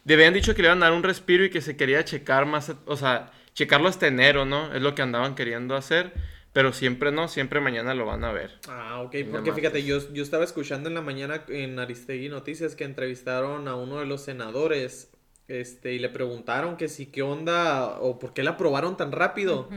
Speaker 4: Le habían dicho que le iban a dar un respiro y que se quería checar más, o sea, checarlo hasta enero, ¿no? Es lo que andaban queriendo hacer, pero siempre no, siempre mañana lo van a ver.
Speaker 1: Ah, ok, porque fíjate, yo, yo estaba escuchando en la mañana en Aristegui Noticias que entrevistaron a uno de los senadores, este, y le preguntaron que si qué onda o por qué la aprobaron tan rápido.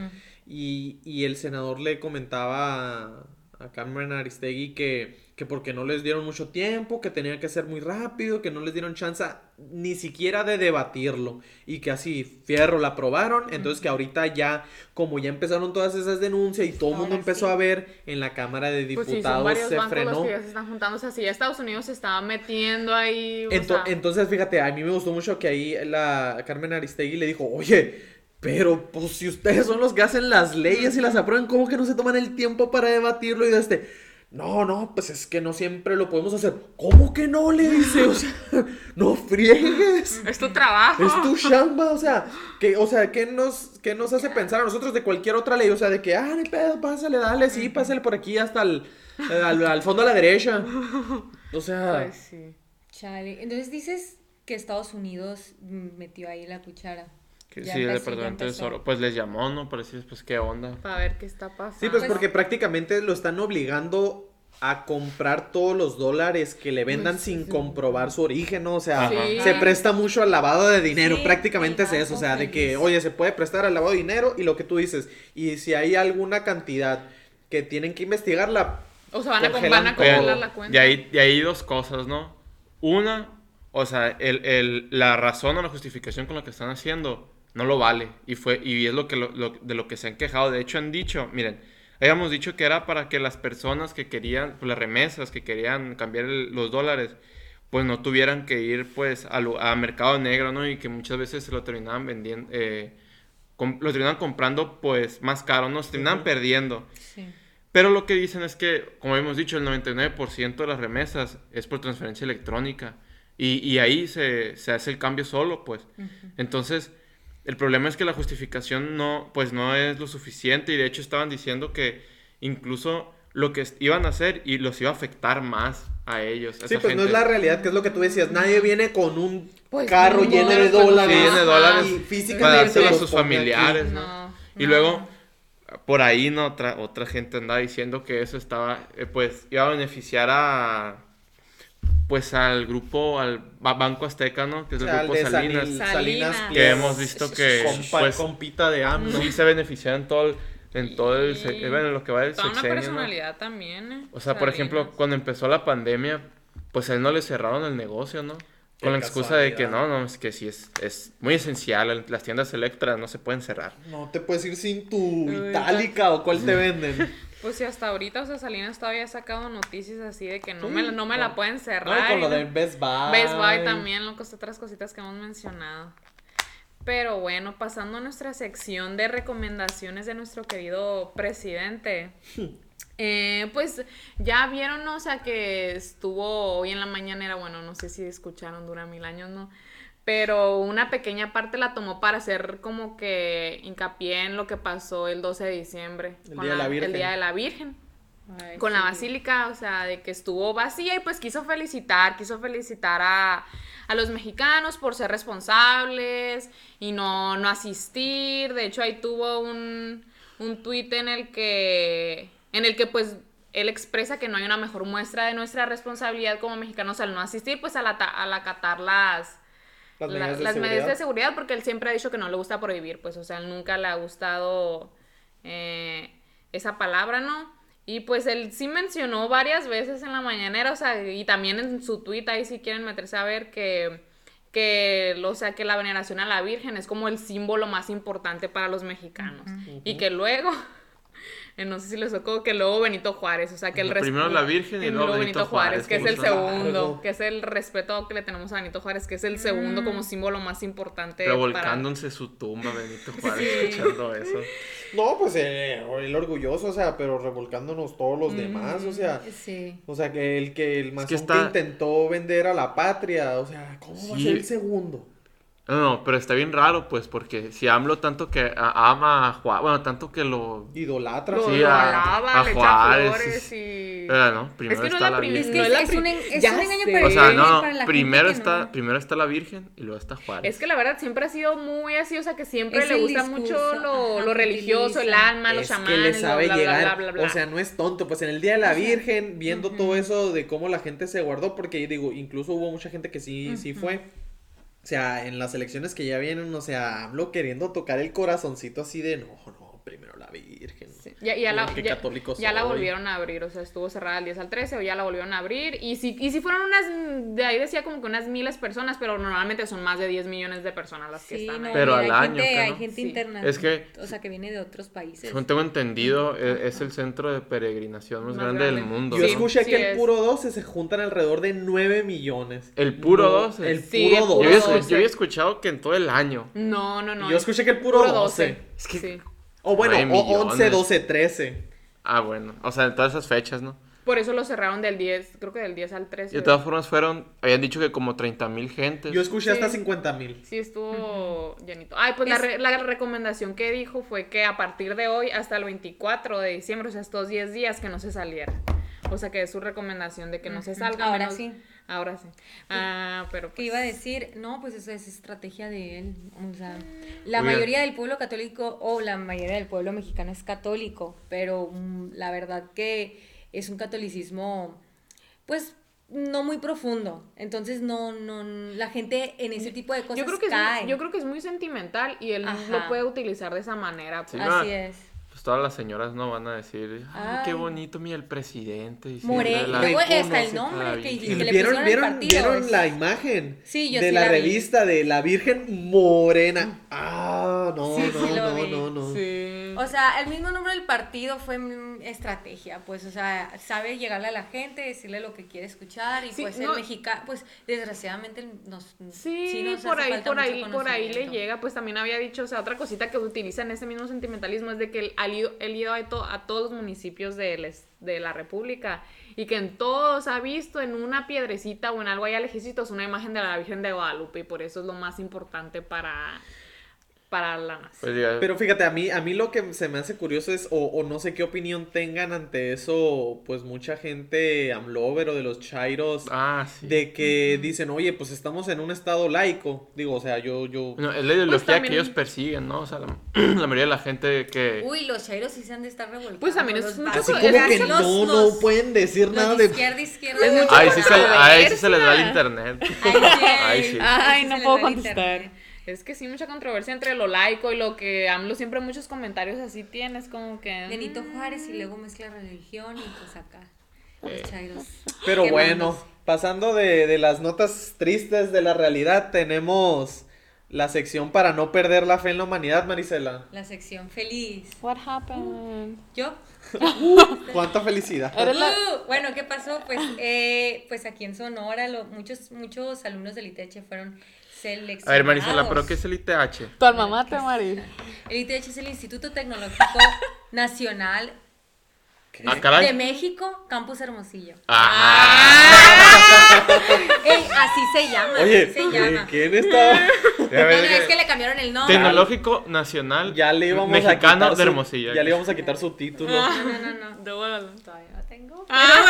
Speaker 1: Y, y el senador le comentaba a, a Carmen Aristegui que, que porque no les dieron mucho tiempo, que tenía que ser muy rápido, que no les dieron chance ni siquiera de debatirlo. Y que así, fierro, la aprobaron. Entonces que ahorita ya, como ya empezaron todas esas denuncias y todo el mundo empezó
Speaker 3: sí.
Speaker 1: a ver en la Cámara de
Speaker 2: Pues sí,
Speaker 1: Diputados se frenó.
Speaker 2: los que ya se están juntando. O sea, si ya Estados Unidos se estaba metiendo ahí. o
Speaker 1: Ento-
Speaker 2: sea,
Speaker 1: entonces, fíjate, a mí me gustó mucho que ahí la Carmen Aristegui le dijo, oye, pero pues si ustedes son los que hacen las leyes y las aprueban, ¿cómo que no se toman el tiempo para debatirlo? Y de este, no, no, pues es que no siempre lo podemos hacer. ¿Cómo que no? Le dice, o sea, [laughs] no friegues.
Speaker 2: es tu trabajo.
Speaker 1: Es tu chamba, o sea, que, o sea, ¿qué nos, qué nos hace pensar a nosotros de cualquier otra ley? O sea, de que, ah, ni pedo, pásale, dale, sí, pásale por aquí hasta el, al, al fondo a la derecha. O sea,
Speaker 2: Pues sí.
Speaker 3: Chale. Entonces dices que Estados Unidos metió ahí la cuchara.
Speaker 4: Que sí, el
Speaker 3: empezó,
Speaker 4: departamento de. Tesoro, pues les llamó, ¿no? Para decir, pues, ¿qué onda?
Speaker 2: Para ver qué está pasando.
Speaker 1: Sí, pues
Speaker 3: Pues-
Speaker 1: porque prácticamente lo están obligando a comprar todos los dólares que le vendan sin
Speaker 2: sí.
Speaker 1: comprobar su origen, ¿no? O sea.
Speaker 2: Sí.
Speaker 1: se presta mucho al lavado de dinero,
Speaker 3: Sí,
Speaker 1: prácticamente es eso, o sea, de que, oye, se puede prestar al lavado de dinero y lo que tú dices, y si hay alguna cantidad que tienen que investigarla,
Speaker 2: O sea, van a, van a congelar la cuenta.
Speaker 4: Y ahí, y ahí dos cosas, ¿no? Una, o sea, el, el- la razón o la justificación con lo que están haciendo no lo vale. Y fue y es lo que lo- lo- de lo que se han quejado. De hecho, han dicho, miren, habíamos dicho que era para que las personas que querían, pues las remesas, que querían cambiar el- los dólares, pues no tuvieran que ir pues a, lu- a mercado negro, ¿no? Y que muchas veces se lo terminaban vendiendo, eh, lo terminaban comprando pues más caro, ¿no? Se terminaban perdiendo.
Speaker 3: Sí.
Speaker 4: Pero lo que dicen es que, como hemos dicho, el 99% de las remesas es por transferencia electrónica. Y, y ahí se, se hace el cambio solo, pues. Entonces, el problema es que la justificación no, pues no es lo suficiente. Y de hecho estaban diciendo que incluso lo que iban a hacer y los iba a afectar más a ellos. a
Speaker 1: sí,
Speaker 4: esa
Speaker 1: pues no es la realidad, que es lo que tú decías, nadie viene con un
Speaker 2: Pues,
Speaker 1: carro
Speaker 2: no,
Speaker 1: lleno de
Speaker 2: dólares,
Speaker 1: dólares,
Speaker 4: Sí, lleno de dólares
Speaker 1: y
Speaker 4: para
Speaker 1: físicamente
Speaker 4: dárselo a sus familiares, ¿no?
Speaker 2: No,
Speaker 4: Y
Speaker 2: no.
Speaker 4: luego, por ahí, ¿no? Otra, otra gente andaba diciendo que eso estaba, eh, pues, iba a beneficiar a, pues, al grupo, al Ba- Banco Azteca, ¿no? Que es
Speaker 1: O
Speaker 4: el
Speaker 1: sea, al
Speaker 4: grupo
Speaker 1: de
Speaker 4: Salinas.
Speaker 3: Salinas.
Speaker 1: Salinas
Speaker 3: Que
Speaker 4: hemos visto que,
Speaker 1: Compa-
Speaker 4: pues,
Speaker 1: compita de AMLO.
Speaker 4: Sí se beneficiaron en todo el, en todo el, bueno, en lo que va del
Speaker 2: Toda una
Speaker 4: sexenio, ¿no?
Speaker 2: personalidad también, ¿eh?
Speaker 4: O sea, por ejemplo,
Speaker 2: Salinas.
Speaker 4: cuando empezó la pandemia, pues a él no le cerraron el negocio, ¿no?
Speaker 1: Qué
Speaker 4: Con la excusa de que no, no, es que sí es, es muy esencial, las tiendas Electra no se pueden cerrar.
Speaker 1: No te puedes ir sin tu
Speaker 2: Uy,
Speaker 1: itálica o cuál te venden. [laughs]
Speaker 2: Pues sí, hasta ahorita, o sea, Salinas todavía ha sacado noticias así de que no,
Speaker 1: Sí,
Speaker 2: me, la- no me la pueden
Speaker 1: No,
Speaker 2: cerrar.
Speaker 1: con lo
Speaker 2: y
Speaker 1: de
Speaker 2: no-
Speaker 1: Best Buy.
Speaker 2: Best Buy también, lo que otras cositas que hemos mencionado. Pero bueno, pasando a nuestra sección de recomendaciones de nuestro querido presidente. [laughs] Eh, pues ya vieron, o sea, que estuvo hoy en la mañanera, bueno, no sé si escucharon, dura mil años, ¿no? Pero una pequeña parte la tomó para hacer como que hincapié en lo que pasó el 12 de diciembre.
Speaker 1: El
Speaker 2: con
Speaker 1: Día de la
Speaker 2: El
Speaker 1: Virgen.
Speaker 2: Día de la Virgen
Speaker 3: Ay,
Speaker 2: con la
Speaker 3: sí.
Speaker 2: basílica, o sea, de que estuvo vacía y pues quiso felicitar, quiso felicitar a, a los mexicanos por ser responsables y no, no asistir. De hecho, ahí tuvo un, un tuit en el que, en el que pues él expresa que no hay una mejor muestra de nuestra responsabilidad como mexicanos al no asistir, pues al, ata- al acatar las,
Speaker 1: Las
Speaker 2: la-
Speaker 1: medidas de
Speaker 2: las
Speaker 1: seguridad.
Speaker 2: medidas de seguridad, porque él siempre ha dicho que no le gusta prohibir, pues, o sea, él nunca le ha gustado eh, esa palabra, ¿no? Y pues él sí mencionó varias veces en la mañanera, o sea, y también en su tuit, ahí si quieren meterse a ver que, que, o sea, que la veneración a la Virgen es como el símbolo más importante para los mexicanos. Y que luego, no sé si les tocó, que luego Benito Juárez, o sea, que el
Speaker 4: No, primero la Virgen y luego Benito Juárez,
Speaker 2: que es el segundo,
Speaker 1: largo.
Speaker 2: que es el respeto que le tenemos a Benito Juárez, que es el segundo como símbolo más importante. para-
Speaker 4: Revolcándose su tumba, Benito [laughs] Juárez, escuchando eso.
Speaker 1: No, pues eh, el orgulloso, o sea, pero revolcándonos todos
Speaker 2: Mm.
Speaker 1: los demás, o sea.
Speaker 3: Sí.
Speaker 1: O sea, que el que el masón que,
Speaker 4: está-
Speaker 1: intentó vender a la patria, o sea, ¿cómo va a ser el segundo?
Speaker 4: No, no, pero está bien raro, pues, porque si AMLO tanto que a- ama a Juárez, bueno, tanto que lo...
Speaker 1: Idolatra.
Speaker 2: Lo,
Speaker 4: Sí,
Speaker 2: lo
Speaker 4: a-
Speaker 2: alaba,
Speaker 4: a
Speaker 2: le echa
Speaker 4: Juárez,
Speaker 2: flores
Speaker 4: sí,
Speaker 2: y...
Speaker 4: Pero no, primero
Speaker 2: que no
Speaker 4: está
Speaker 2: es la
Speaker 4: Virgen.
Speaker 3: Es que
Speaker 2: No es la
Speaker 3: es, un, es engaño para
Speaker 4: O sea, no,
Speaker 3: para la
Speaker 4: primero
Speaker 3: gente
Speaker 4: está,
Speaker 3: no.
Speaker 4: primero está la Virgen y luego está Juárez.
Speaker 2: Es que la verdad siempre ha sido muy así, o sea, que siempre
Speaker 3: Es
Speaker 2: le gusta
Speaker 3: discurso,
Speaker 2: mucho lo,
Speaker 3: ajá,
Speaker 2: lo religioso, el alma, los
Speaker 1: es
Speaker 2: chamanes,
Speaker 1: que le sabe
Speaker 2: bla, bla,
Speaker 1: llegar,
Speaker 2: bla, bla, bla,
Speaker 1: o sea, no es tonto, pues en el Día de la Virgen, viendo todo eso de cómo la gente se guardó, porque digo, incluso hubo mucha gente que sí, sí fue, o sea, en las elecciones que ya vienen, o sea, hablo queriendo tocar el corazoncito así de, no, no, primero la Virgen.
Speaker 2: Sí. Ya, ya la, ya-
Speaker 1: católico
Speaker 2: ya la volvieron a abrir, o sea, estuvo cerrada el 10 al 13, o ya la volvieron a abrir. Y si, y si fueron unas, de ahí decía como que unas miles personas, pero normalmente son más de 10 millones de personas las que
Speaker 3: Sí,
Speaker 2: están
Speaker 3: no,
Speaker 2: ahí.
Speaker 4: Pero al año,
Speaker 3: gente,
Speaker 4: ¿qué
Speaker 3: hay gente
Speaker 2: Sí.
Speaker 3: interna.
Speaker 4: Es que-
Speaker 3: O sea, que viene de otros países.
Speaker 4: Según tengo entendido, e- es, el centro de peregrinación más,
Speaker 2: Más
Speaker 4: grande, del mundo.
Speaker 1: Yo
Speaker 4: ¿no?
Speaker 2: Sí.
Speaker 1: escuché que el
Speaker 2: es.
Speaker 1: puro 12 se juntan alrededor de 9 millones.
Speaker 4: El puro
Speaker 1: No,
Speaker 4: 12.
Speaker 1: El
Speaker 2: Sí,
Speaker 1: puro
Speaker 2: el
Speaker 4: Yo
Speaker 2: puro
Speaker 4: había,
Speaker 1: 12.
Speaker 4: escu-
Speaker 2: 12.
Speaker 4: yo había escuchado que en todo el año.
Speaker 2: No, no, no.
Speaker 1: Yo escuché que el puro,
Speaker 2: puro
Speaker 1: 12.
Speaker 4: Es que-
Speaker 2: Sí.
Speaker 1: O bueno, o 11,
Speaker 4: millones.
Speaker 1: 12, 13.
Speaker 4: Ah, bueno. O sea, en todas esas fechas, ¿no?
Speaker 2: Por eso lo cerraron del 10, creo que del 10 al 13.
Speaker 4: Y de todas formas fueron, habían dicho que como 30 mil gentes.
Speaker 1: Yo escuché
Speaker 2: Sí.
Speaker 1: hasta 50 mil.
Speaker 2: Sí, estuvo llenito. Ay, pues la, re- la recomendación que dijo fue que a partir de hoy hasta el 24 de diciembre, o sea, estos 10 días, que no se saliera. O sea, que es su recomendación de que no se salga.
Speaker 3: Ahora
Speaker 2: menos-
Speaker 3: sí.
Speaker 2: Ahora sí. Ah, pero
Speaker 3: Que
Speaker 2: pues,
Speaker 3: iba a decir, no, pues eso es estrategia de él. O sea, la
Speaker 4: Oiga.
Speaker 3: mayoría del pueblo católico o la mayoría del pueblo mexicano es católico, pero mm, la verdad que es un catolicismo, pues, no muy profundo. Entonces, no, no, la gente en ese tipo de cosas
Speaker 2: yo creo, que es
Speaker 3: cae.
Speaker 2: muy, yo creo que es muy sentimental y él
Speaker 3: Ajá.
Speaker 2: lo puede utilizar de esa manera. Pues.
Speaker 3: Así es.
Speaker 4: Todas las señoras no van a decir, ay, qué bonito, mira el presidente. y la-
Speaker 3: luego está el nombre que, que le
Speaker 1: vieron,
Speaker 3: pusieron
Speaker 1: vieron,
Speaker 3: partido.
Speaker 1: vieron
Speaker 3: es-
Speaker 1: la imagen
Speaker 3: Sí, yo
Speaker 1: de
Speaker 3: sí
Speaker 1: la,
Speaker 3: la vi.
Speaker 1: revista de la Virgen Morena. Ah, no,
Speaker 3: Sí,
Speaker 1: no, no,
Speaker 3: vi.
Speaker 1: no, no.
Speaker 2: Sí.
Speaker 3: O sea, el mismo nombre del partido fue estrategia, pues, o sea, sabe llegarle a la gente, decirle lo que quiere escuchar y
Speaker 2: Sí,
Speaker 3: pues
Speaker 2: no.
Speaker 3: el mexicano, pues desgraciadamente nos
Speaker 2: Sí,
Speaker 3: nos
Speaker 2: por ahí, por ahí, por ahí le llega, pues también había dicho, o sea, otra cosita que utiliza en ese mismo sentimentalismo es de que él ha ido, él ido a, to- a todos los municipios de, les- de la República y que en todos ha visto en una piedrecita o en algo allá lejecitos una imagen de la Virgen de Guadalupe y por eso es lo más importante para, para la nación.
Speaker 4: Pues
Speaker 1: Pero fíjate, a mí, a mí lo que se me hace curioso es, o, o no sé qué opinión tengan ante eso, pues mucha gente amlover o de los chairos,
Speaker 4: ah, sí.
Speaker 1: de que dicen, oye, pues estamos en un estado laico. Digo, o sea, yo, yo...
Speaker 4: No, es la ideología
Speaker 2: Pues también-
Speaker 4: que ellos persiguen, ¿no? O sea, la, [clears throat] la mayoría de la gente que...
Speaker 3: Uy, los chairos sí se han de estar revolcando.
Speaker 2: Pues también es mucho
Speaker 1: Así como que
Speaker 3: los-
Speaker 1: no,
Speaker 3: los-
Speaker 1: no pueden decir
Speaker 3: los
Speaker 1: nada
Speaker 3: de izquierda, izquierda.
Speaker 4: Ahí sí, se, ahí sí se les da el internet.
Speaker 3: Ay,
Speaker 4: sí.
Speaker 2: Ay,
Speaker 3: Sí
Speaker 2: no puedo contestar. Es que sí, mucha controversia entre lo laico y lo que AMLO siempre muchos comentarios así tienes, como que...
Speaker 3: Benito
Speaker 2: mm,
Speaker 3: Juárez y luego mezcla religión y pues acá. Los chairos.
Speaker 1: Pero bueno,
Speaker 3: mandos.
Speaker 1: pasando de, de las notas tristes de la realidad, tenemos la sección para no perder la fe en la humanidad, Marisela.
Speaker 3: La sección feliz.
Speaker 2: What happened?
Speaker 3: ¿Yo? [laughs] [laughs]
Speaker 1: Cuánta felicidad.
Speaker 3: Uh, bueno, ¿qué pasó? Pues, eh, pues aquí en Sonora lo- muchos, muchos alumnos del ITH fueron seleccionados.
Speaker 4: A ver, Marisela, ¿pero qué es el ITH?
Speaker 2: Tu alma mater, Mari.
Speaker 3: El ITH es el Instituto Tecnológico [laughs] Nacional
Speaker 4: Ah,
Speaker 3: de México, Campus Hermosillo.
Speaker 4: Ah.
Speaker 3: Ey, así se llama,
Speaker 1: Oye,
Speaker 3: así se llama.
Speaker 1: ¿quién
Speaker 3: No, no,
Speaker 4: que-
Speaker 3: es que le cambiaron el nombre.
Speaker 4: Tecnológico Nacional
Speaker 1: Ya le íbamos a
Speaker 4: Mexicano
Speaker 1: quitar
Speaker 4: de
Speaker 1: su-
Speaker 4: Hermosillo.
Speaker 1: Ya le íbamos a quitar su título.
Speaker 3: No, no, no, no. Tengo.
Speaker 2: Ah.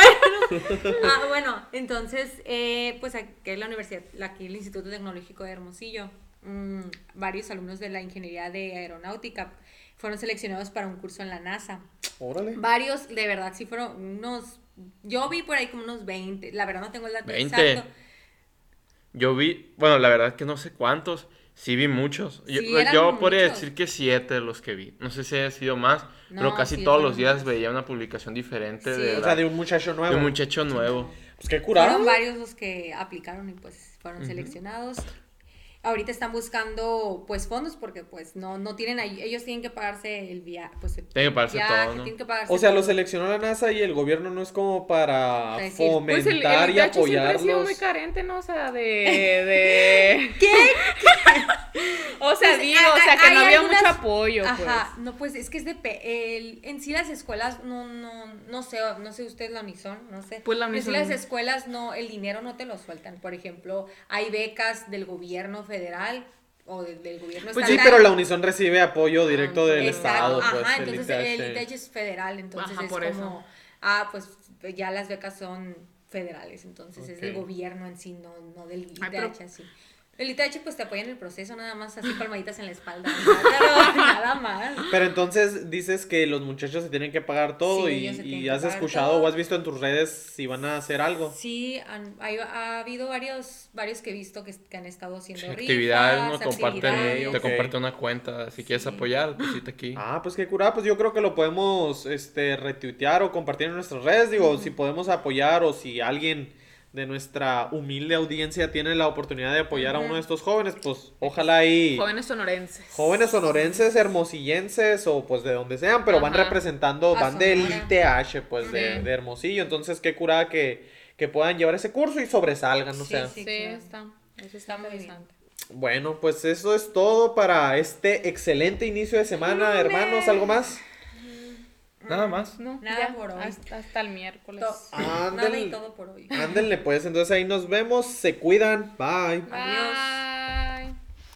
Speaker 3: Pero [laughs] bueno. Ah, bueno, entonces, eh, pues aquí es la universidad, aquí el Instituto Tecnológico de Hermosillo. mm, varios alumnos de la ingeniería de aeronáutica fueron seleccionados para un curso en la NASA.
Speaker 1: Órale.
Speaker 3: Varios, de verdad, sí fueron unos. Yo vi por ahí como unos 20. La verdad no tengo el dato
Speaker 4: 20.
Speaker 3: exacto.
Speaker 4: Yo vi, bueno, la verdad es que no sé cuántos. Sí vi muchos. Yo,
Speaker 3: Sí, eran
Speaker 4: yo podría
Speaker 3: muchos.
Speaker 4: decir que siete de los que vi. No sé si haya sido más, pero casi
Speaker 3: sí,
Speaker 4: todos los días
Speaker 3: más.
Speaker 4: veía una publicación diferente
Speaker 3: Sí.
Speaker 4: de,
Speaker 1: O sea, de un muchacho
Speaker 4: de
Speaker 1: nuevo.
Speaker 4: un muchacho nuevo.
Speaker 1: Pues qué curado.
Speaker 3: Fueron varios los que aplicaron y pues fueron seleccionados. Ahorita están buscando pues fondos porque pues no, no tienen ahí, ellos tienen que pagarse el viaje, pues el
Speaker 4: Tienen que pagarse
Speaker 3: viaje,
Speaker 4: todo, ¿no?
Speaker 3: tienen que pagarse
Speaker 1: O sea, lo seleccionó la NASA y el gobierno no es como para
Speaker 3: Decir, pues,
Speaker 1: fomentar
Speaker 2: Pues el, el
Speaker 1: y
Speaker 2: ha sido
Speaker 1: apoyarlos.
Speaker 2: muy carente, ¿no? O sea, de... [laughs] de...
Speaker 3: ¿Qué? [laughs]
Speaker 2: O sea,
Speaker 3: Pues,
Speaker 2: digo,
Speaker 3: hay-
Speaker 2: o sea, que no había
Speaker 3: algunas-
Speaker 2: mucho apoyo, pues.
Speaker 3: Ajá, no, pues es que es de pe- el, en sí las escuelas no, no, no sé, no sé ustedes la Unison, no sé.
Speaker 2: Pues la
Speaker 3: En sí
Speaker 2: Unison.
Speaker 3: las escuelas no, el dinero no te lo sueltan. Por ejemplo, hay becas del gobierno federal o de- del gobierno
Speaker 1: Pues sí, pero la Unison recibe apoyo directo del
Speaker 3: Exacto,
Speaker 1: Estado, pues.
Speaker 3: ajá,
Speaker 1: el
Speaker 3: entonces
Speaker 1: ITH.
Speaker 3: el ITH es federal, entonces
Speaker 2: Ajá,
Speaker 3: es
Speaker 2: por
Speaker 3: como,
Speaker 2: eso.
Speaker 3: ah, pues ya las becas son federales, entonces es del gobierno en sí, no, no del ITH
Speaker 2: Ay, pero-
Speaker 3: así. El ITH pues te apoya en el proceso, nada más así palmaditas en la espalda, nada, [laughs] nada más.
Speaker 1: Pero entonces dices que los muchachos se tienen que pagar todo
Speaker 3: Sí,
Speaker 1: y, y has escuchado
Speaker 3: todo.
Speaker 1: o has visto en tus redes si van a hacer algo.
Speaker 3: Sí, han- hay- ha habido varios, varios que he visto que, que han estado haciendo
Speaker 4: Sí,
Speaker 3: rifas,
Speaker 4: actividades, ¿no? Comparten,
Speaker 3: actividades.
Speaker 4: te
Speaker 1: ok.
Speaker 4: comparte una cuenta. Si quieres
Speaker 3: Sí.
Speaker 4: apoyar, visita aquí.
Speaker 1: Ah, pues qué curada, pues yo creo que lo podemos este retuitear o compartir en nuestras redes, digo, si podemos apoyar o si alguien de nuestra humilde audiencia tiene la oportunidad de apoyar a uno de estos jóvenes, pues ojalá ahí
Speaker 2: Jóvenes sonorenses.
Speaker 1: jóvenes sonorenses, hermosillenses o pues de donde sean, pero van representando,
Speaker 3: A
Speaker 1: van del
Speaker 3: Sonora.
Speaker 1: ITH, pues de, de Hermosillo, entonces qué curada que, que puedan llevar ese curso y sobresalgan, o
Speaker 3: Sí,
Speaker 1: sea.
Speaker 3: sí.
Speaker 2: Sí, está. Eso
Speaker 3: Está muy
Speaker 2: interesante.
Speaker 1: Bueno, pues eso es todo para este excelente inicio de semana, hermanos, ¿algo más?
Speaker 4: Nada más.
Speaker 2: No,
Speaker 3: Nada
Speaker 2: ya,
Speaker 3: por hoy.
Speaker 2: Hasta, hasta el miércoles.
Speaker 3: To-
Speaker 1: Ándale.
Speaker 3: Nada y todo por hoy.
Speaker 1: Ándenle pues, entonces ahí nos vemos, se cuidan, bye.
Speaker 3: Adiós.